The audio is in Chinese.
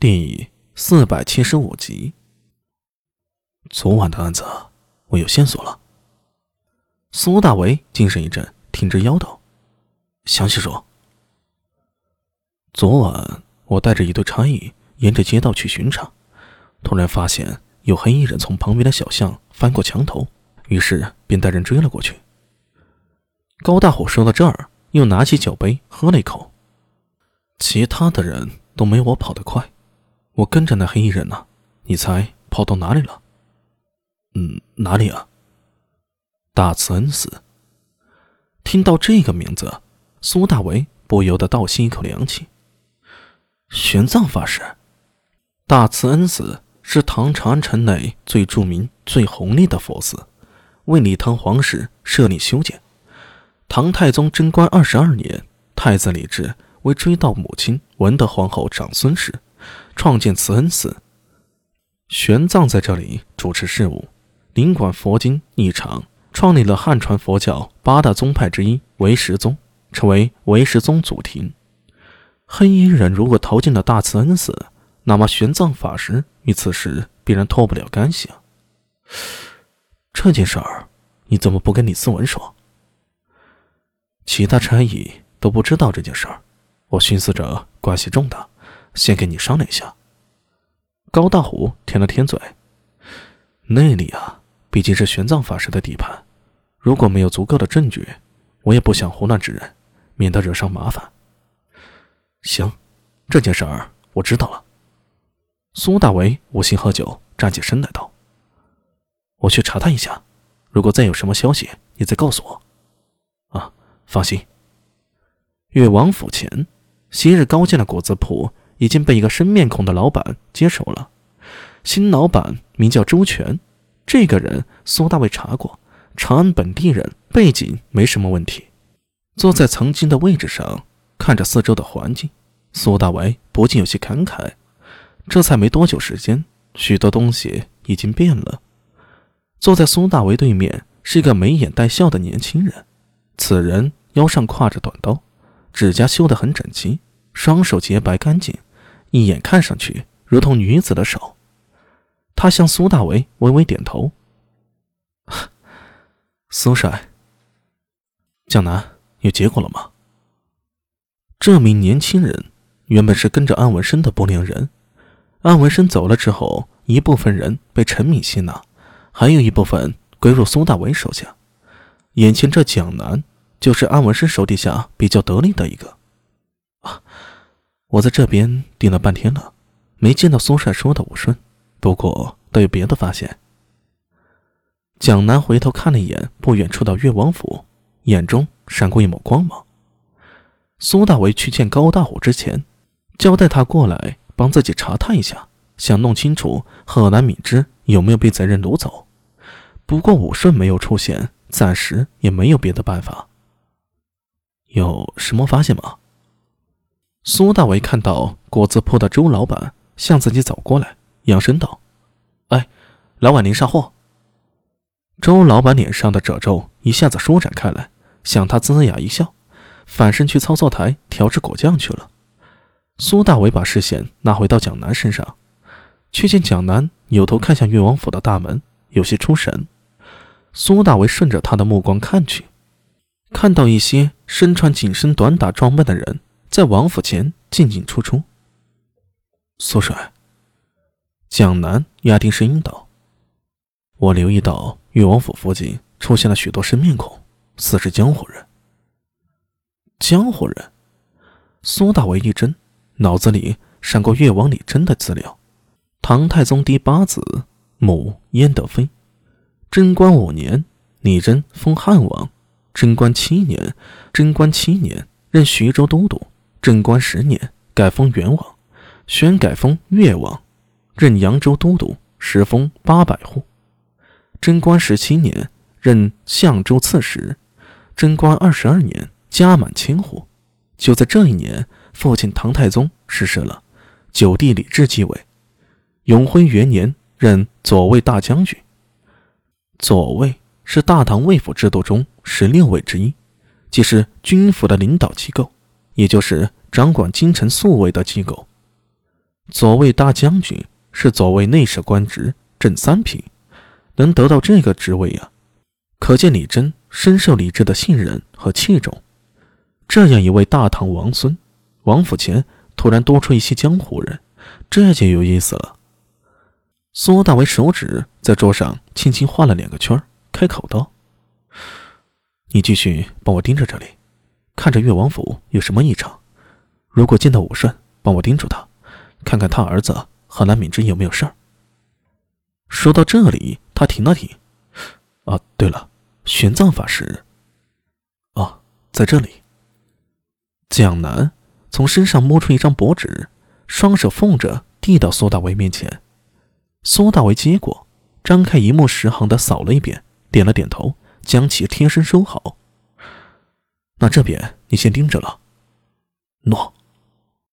第四百七十五集。昨晚的案子，我有线索了。苏大为精神一振，挺直腰道：“详细说。”昨晚我带着一队差役沿着街道去巡查，突然发现有黑衣人从旁边的小巷翻过墙头，于是便带人追了过去。高大虎说到这儿，又拿起酒杯喝了一口。其他的人都没我跑得快。我跟着那黑衣人呢，你猜跑到哪里了？嗯，哪里啊？大慈恩寺。听到这个名字，苏大为不由得倒吸一口凉气。玄奘法师，大慈恩寺是唐长安城内最著名、最红丽的佛寺，为李唐皇室设立修建。唐太宗贞观二十二年，太子李治为追悼母亲文德皇后长孙时。创建慈恩寺，玄奘在这里主持事务，领管佛经一场，创立了汉传佛教八大宗派之一唯识宗，成为唯识宗祖庭。黑衣人如果逃进了大慈恩寺，那么玄奘法师与此事必然脱不了干系啊！这件事儿你怎么不跟李思文说？其他差役都不知道这件事儿，我寻思着关系重大。先跟你商量一下。高大虎舔了舔嘴，那里啊，毕竟是玄奘法师的地盘，如果没有足够的证据，我也不想胡乱指认，免得惹上麻烦。行，这件事儿我知道了。苏大为无心喝酒，站起身来道：“我去查探一下，如果再有什么消息，你再告诉我。”啊，放心。越王府前，昔日高见的果子铺。已经被一个生面孔的老板接手了。新老板名叫周全，这个人苏大伟查过，长安本地人，背景没什么问题。坐在曾经的位置上，看着四周的环境，苏大为不禁有些感慨。这才没多久时间，许多东西已经变了。坐在苏大为对面是一个眉眼带笑的年轻人，此人腰上挎着短刀，指甲修得很整齐，双手洁白干净。一眼看上去如同女子的手，他向苏大为微微点头。苏帅，江南有结果了吗？这名年轻人原本是跟着安文生的不良人，安文生走了之后，一部分人被陈敏吸纳，还有一部分归入苏大为手下。眼前这蒋楠就是安文生手底下比较得力的一个。我在这边盯了半天了，没见到苏帅说的武顺，不过倒有别的发现。蒋楠回头看了一眼不远处的越王府，眼中闪过一抹光芒。苏大为去见高大虎之前，交代他过来帮自己查探一下，想弄清楚贺南敏之有没有被贼人掳走。不过武顺没有出现，暂时也没有别的办法。有什么发现吗？苏大为看到果子铺的周老板向自己走过来，扬声道：“哎，老板您上货。”周老板脸上的褶皱一下子舒展开来，向他龇牙一笑，反身去操作台调制果酱去了。苏大为把视线拿回到蒋楠身上，却见蒋楠扭头看向越王府的大门，有些出神。苏大为顺着他的目光看去，看到一些身穿紧身短打装扮的人。在王府前进进出出。苏帅，蒋楠压低声音道：“我留意到越王府附近出现了许多生面孔，似是江湖人。”江湖人。苏大为一怔，脑子里闪过越王李真的资料：唐太宗第八子，母燕德妃。贞观五年，李真封汉王；贞观七年，贞观七年任徐州都督。贞观十年，改封元王，宣改封越王，任扬州都督，时封八百户。贞观十七年，任相州刺史。贞观二十二年，加满千户。就在这一年，父亲唐太宗逝世了，九弟李治继位。永徽元年，任左卫大将军。左卫是大唐卫府制度中十六位之一，即是军府的领导机构。也就是掌管京城宿卫的机构。左卫大将军是左卫内侍官职，正三品，能得到这个职位呀，可见李真深受李治的信任和器重。这样一位大唐王孙，王府前突然多出一些江湖人，这就有意思了。苏大为手指在桌上轻轻画了两个圈，开口道：“你继续帮我盯着这里，看着越王府有什么异常。如果见到武顺，帮我盯住他，看看他儿子和南敏之有没有事儿。”说到这里，他停了停。“啊，对了，玄奘法师。啊，在这里。”蒋楠从身上摸出一张薄纸，双手奉着递到苏大为面前。苏大为接过，张开一目十行的扫了一遍，点了点头，将其贴身收好。那这边你先盯着了。诺。